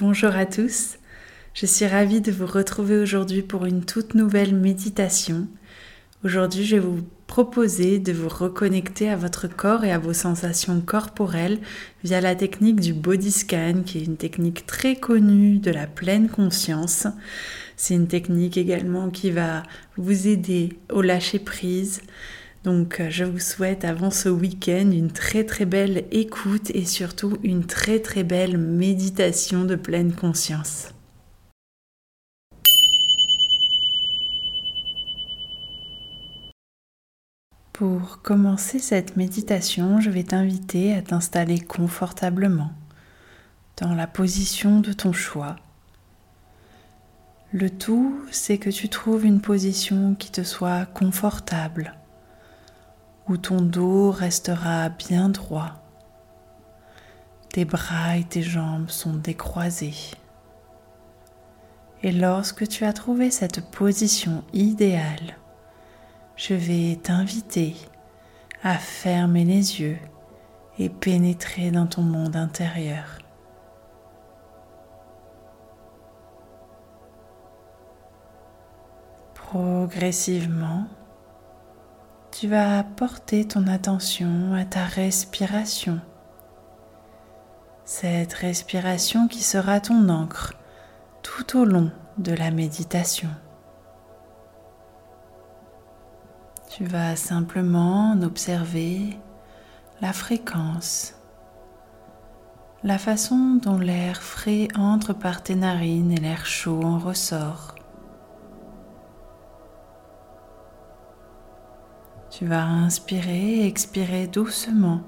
Bonjour à tous, je suis ravie de vous retrouver aujourd'hui pour une toute nouvelle méditation. Aujourd'hui, je vais vous proposer de vous reconnecter à votre corps et à vos sensations corporelles via la technique du body scan, qui est une technique très connue de la pleine conscience. C'est une technique également qui va vous aider au lâcher prise, donc euh, je vous souhaite avant ce week-end une très très belle écoute et surtout une très très belle méditation de pleine conscience. Pour commencer cette méditation, je vais t'inviter à t'installer confortablement dans la position de ton choix. Le tout, c'est que tu trouves une position qui te soit confortable où ton dos restera bien droit. Tes bras et tes jambes sont décroisés. Et lorsque tu as trouvé cette position idéale, je vais t'inviter à fermer les yeux et pénétrer dans ton monde intérieur. Progressivement, tu vas porter ton attention à ta respiration. Cette respiration qui sera ton encre tout au long de la méditation. Tu vas simplement observer la fréquence, la façon dont l'air frais entre par tes narines et l'air chaud en ressort. Tu vas inspirer et expirer doucement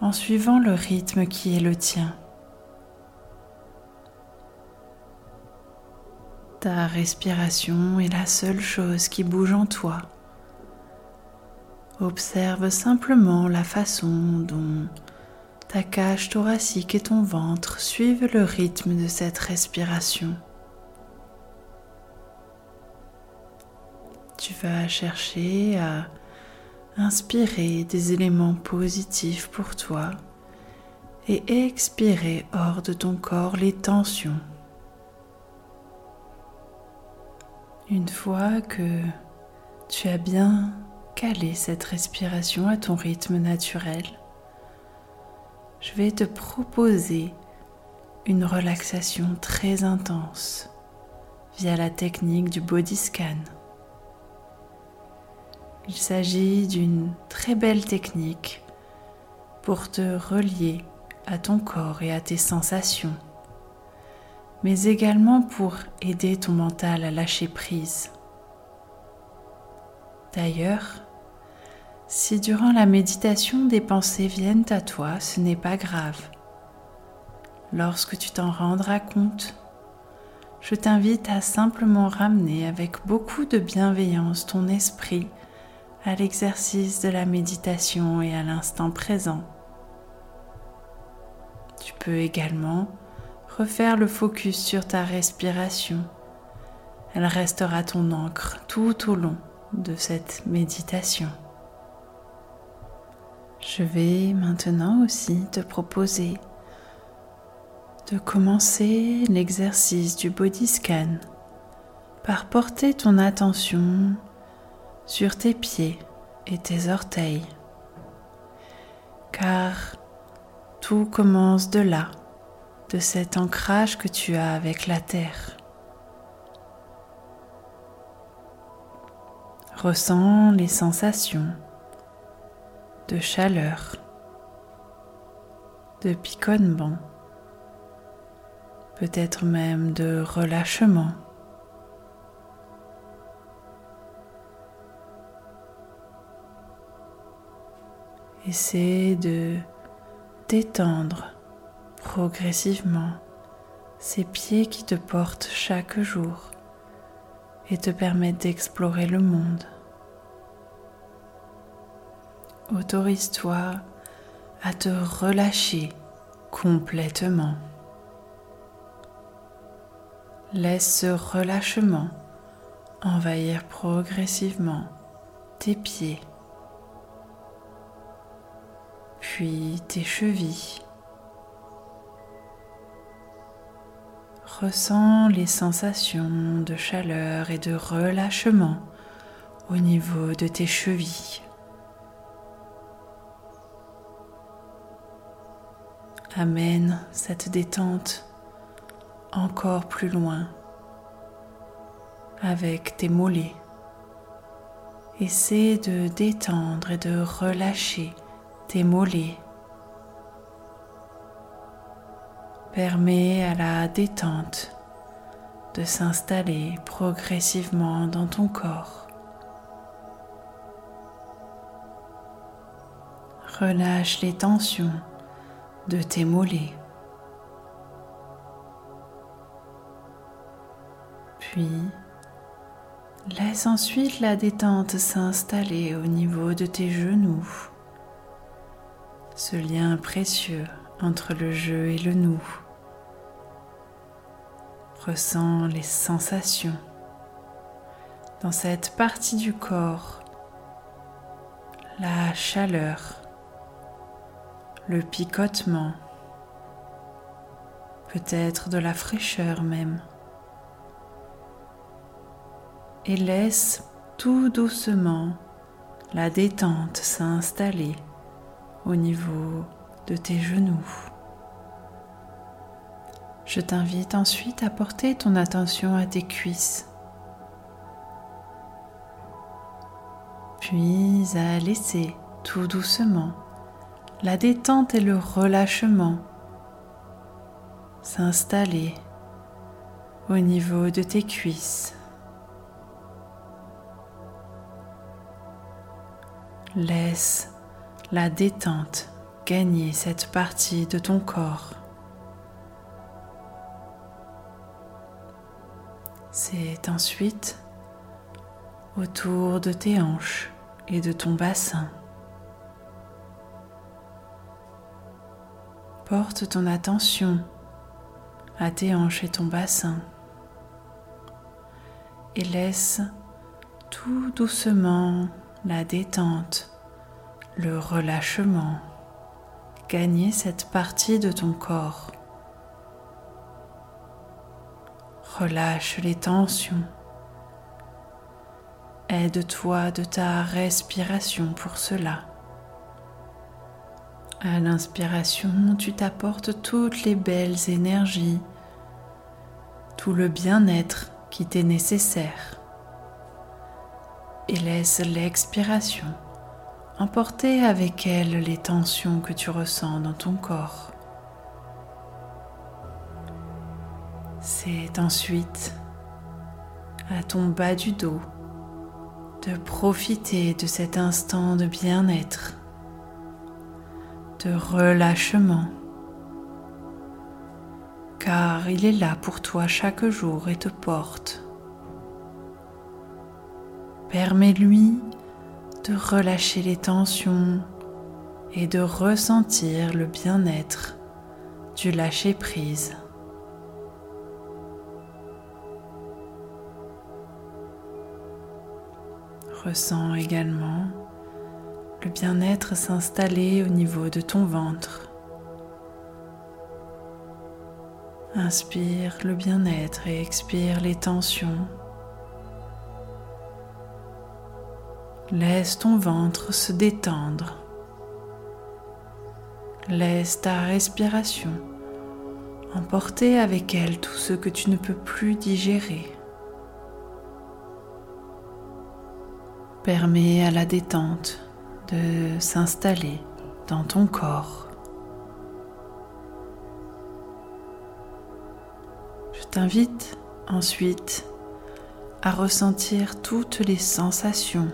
en suivant le rythme qui est le tien. Ta respiration est la seule chose qui bouge en toi. Observe simplement la façon dont ta cage thoracique et ton ventre suivent le rythme de cette respiration. Vas chercher à inspirer des éléments positifs pour toi et expirer hors de ton corps les tensions. Une fois que tu as bien calé cette respiration à ton rythme naturel, je vais te proposer une relaxation très intense via la technique du body scan. Il s'agit d'une très belle technique pour te relier à ton corps et à tes sensations, mais également pour aider ton mental à lâcher prise. D'ailleurs, si durant la méditation des pensées viennent à toi, ce n'est pas grave. Lorsque tu t'en rendras compte, je t'invite à simplement ramener avec beaucoup de bienveillance ton esprit à l'exercice de la méditation et à l'instant présent. Tu peux également refaire le focus sur ta respiration. Elle restera ton encre tout au long de cette méditation. Je vais maintenant aussi te proposer de commencer l'exercice du body scan par porter ton attention sur tes pieds et tes orteils, car tout commence de là, de cet ancrage que tu as avec la terre. Ressens les sensations de chaleur, de piconnement, peut-être même de relâchement. Essaie de détendre progressivement ces pieds qui te portent chaque jour et te permettent d'explorer le monde. Autorise-toi à te relâcher complètement. Laisse ce relâchement envahir progressivement tes pieds, puis tes chevilles. Ressens les sensations de chaleur et de relâchement au niveau de tes chevilles. Amène cette détente encore plus loin avec tes mollets. Essaie de détendre et de relâcher tes mollets. Permets à la détente de s'installer progressivement dans ton corps. Relâche les tensions de tes mollets. Puis, laisse ensuite la détente s'installer au niveau de tes genoux. Ce lien précieux entre le jeu et le nous. Ressens les sensations dans cette partie du corps, la chaleur, le picotement, peut-être de la fraîcheur même. Et laisse tout doucement la détente s'installer au niveau de tes genoux. Je t'invite ensuite à porter ton attention à tes cuisses, puis à laisser tout doucement la détente et le relâchement s'installer au niveau de tes cuisses. Laisse la détente gagner cette partie de ton corps. C'est ensuite autour de tes hanches et de ton bassin. Porte ton attention à tes hanches et ton bassin et laisse tout doucement la détente, le relâchement, gagner cette partie de ton corps. Relâche les tensions. Aide-toi de ta respiration pour cela. À l'inspiration, tu t'apportes toutes les belles énergies, tout le bien-être qui t'est nécessaire et laisse l'expiration emporter avec elle les tensions que tu ressens dans ton corps. C'est ensuite à ton bas du dos de profiter de cet instant de bien-être, de relâchement, car il est là pour toi chaque jour et te porte Permets-lui de relâcher les tensions et de ressentir le bien-être du lâcher-prise. Ressens également le bien-être s'installer au niveau de ton ventre. Inspire le bien-être et expire les tensions. Laisse ton ventre se détendre. Laisse ta respiration emporter avec elle tout ce que tu ne peux plus digérer. Permets à la détente de s'installer dans ton corps. Je t'invite ensuite à ressentir toutes les sensations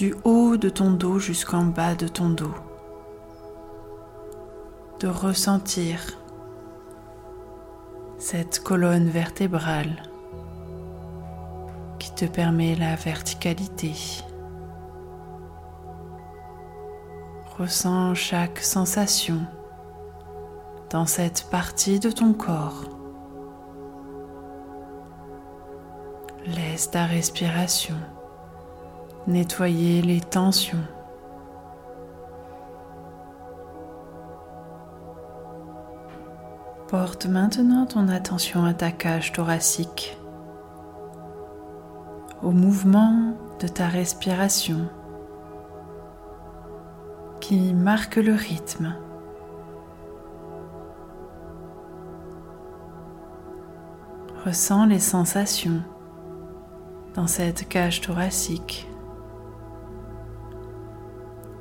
du haut de ton dos jusqu'en bas de ton dos. de ressentir cette colonne vertébrale qui te permet la verticalité. Ressens chaque sensation dans cette partie de ton corps. Laisse ta respiration nettoyer les tensions. Porte maintenant ton attention à ta cage thoracique, au mouvement de ta respiration qui marque le rythme. Ressens les sensations dans cette cage thoracique,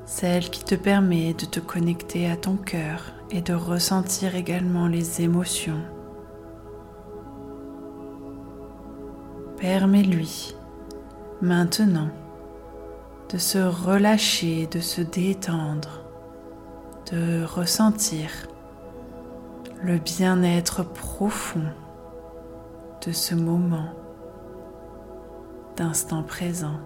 celle qui te permet de te connecter à ton cœur et de ressentir également les émotions. Permets-lui maintenant de se relâcher, de se détendre, de ressentir le bien-être profond de ce moment d'instant présent.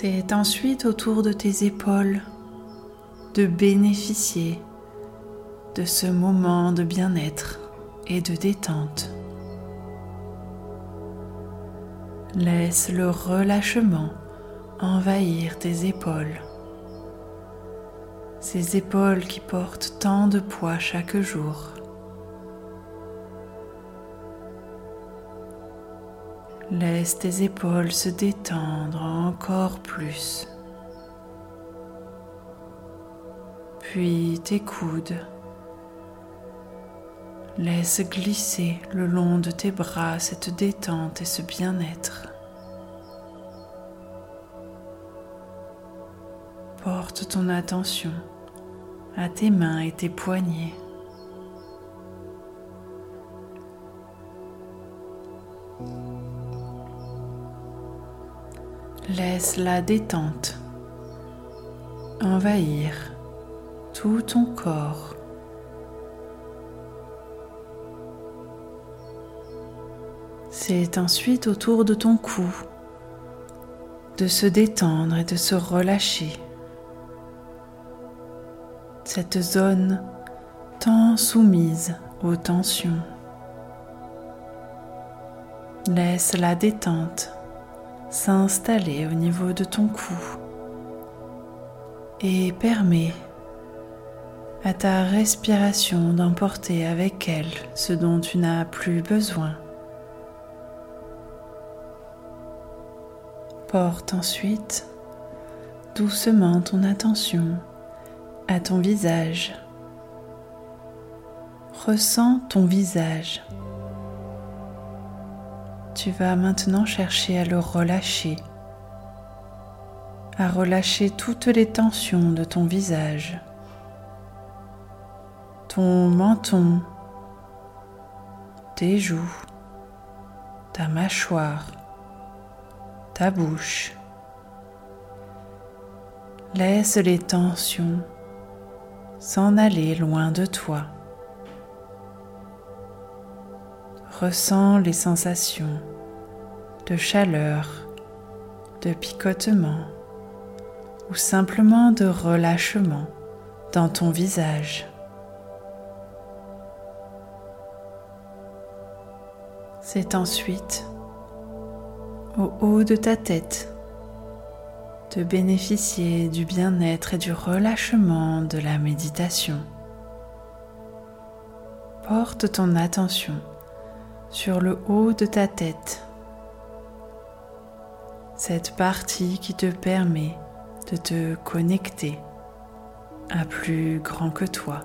C'est ensuite autour de tes épaules de bénéficier de ce moment de bien-être et de détente. Laisse le relâchement envahir tes épaules. Ces épaules qui portent tant de poids chaque jour. Laisse tes épaules se détendre encore plus. Puis tes coudes. Laisse glisser le long de tes bras cette détente et ce bien-être. Porte ton attention à tes mains et tes poignets. Laisse la détente envahir tout ton corps. C'est ensuite autour de ton cou de se détendre et de se relâcher. Cette zone tant soumise aux tensions. Laisse la détente s'installer au niveau de ton cou et permet à ta respiration d'emporter avec elle ce dont tu n'as plus besoin. Porte ensuite doucement ton attention à ton visage. Ressens ton visage tu vas maintenant chercher à le relâcher, à relâcher toutes les tensions de ton visage, ton menton, tes joues, ta mâchoire, ta bouche. Laisse les tensions s'en aller loin de toi. Ressens les sensations de chaleur, de picotement ou simplement de relâchement dans ton visage. C'est ensuite au haut de ta tête de bénéficier du bien-être et du relâchement de la méditation. Porte ton attention sur le haut de ta tête, cette partie qui te permet de te connecter à plus grand que toi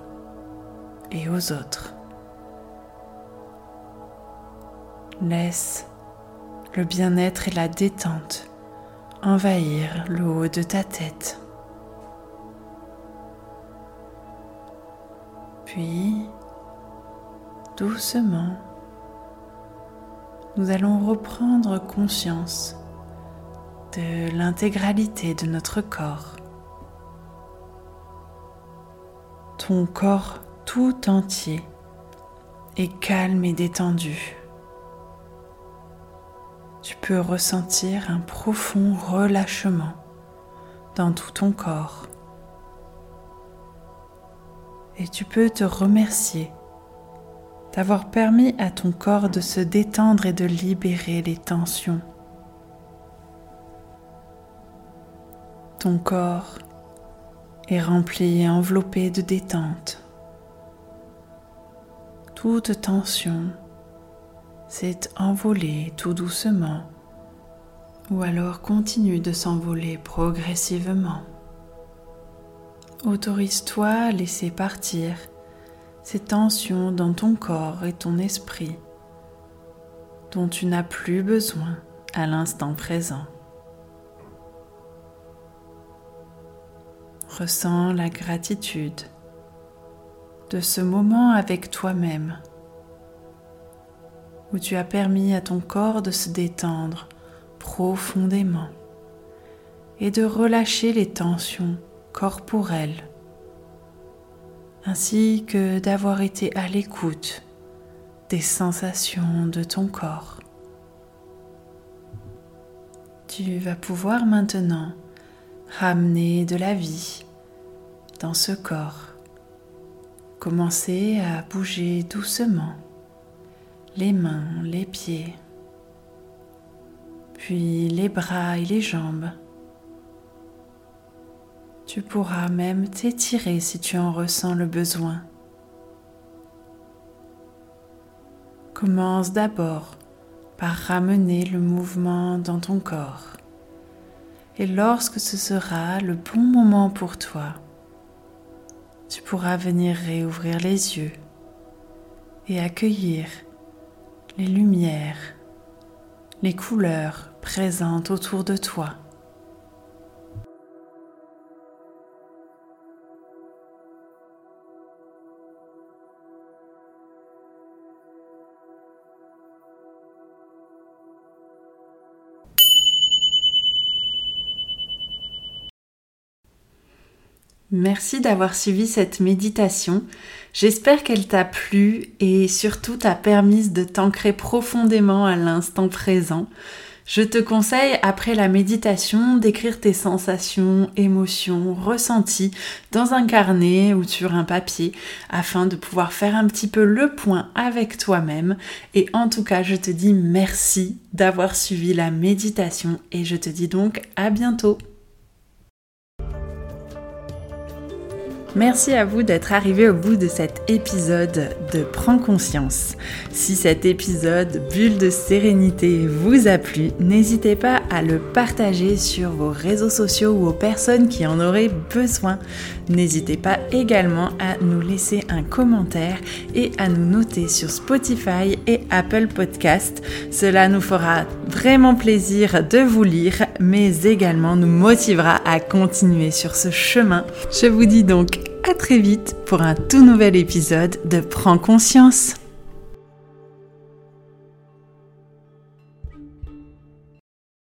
et aux autres. Laisse le bien-être et la détente envahir le haut de ta tête. Puis, doucement, nous allons reprendre conscience de l'intégralité de notre corps. Ton corps tout entier est calme et détendu. Tu peux ressentir un profond relâchement dans tout ton corps. Et tu peux te remercier d'avoir permis à ton corps de se détendre et de libérer les tensions. Ton corps est rempli et enveloppé de détente. Toute tension s'est envolée tout doucement ou alors continue de s'envoler progressivement. Autorise-toi à laisser partir ces tensions dans ton corps et ton esprit dont tu n'as plus besoin à l'instant présent. Ressens la gratitude de ce moment avec toi-même où tu as permis à ton corps de se détendre profondément et de relâcher les tensions corporelles ainsi que d'avoir été à l'écoute des sensations de ton corps. Tu vas pouvoir maintenant ramener de la vie dans ce corps. Commencer à bouger doucement les mains, les pieds, puis les bras et les jambes tu pourras même t'étirer si tu en ressens le besoin. Commence d'abord par ramener le mouvement dans ton corps. Et lorsque ce sera le bon moment pour toi, tu pourras venir réouvrir les yeux et accueillir les lumières, les couleurs présentes autour de toi. Merci d'avoir suivi cette méditation. J'espère qu'elle t'a plu et surtout t'a permis de t'ancrer profondément à l'instant présent. Je te conseille, après la méditation, d'écrire tes sensations, émotions, ressentis dans un carnet ou sur un papier afin de pouvoir faire un petit peu le point avec toi-même. Et en tout cas, je te dis merci d'avoir suivi la méditation et je te dis donc à bientôt. Merci à vous d'être arrivé au bout de cet épisode de Prends conscience. Si cet épisode Bulle de sérénité vous a plu, n'hésitez pas à le partager sur vos réseaux sociaux ou aux personnes qui en auraient besoin. N'hésitez pas également à nous laisser un commentaire et à nous noter sur Spotify et Apple Podcast. Cela nous fera vraiment plaisir de vous lire, mais également nous motivera à continuer sur ce chemin. Je vous dis donc à très vite pour un tout nouvel épisode de Prends conscience.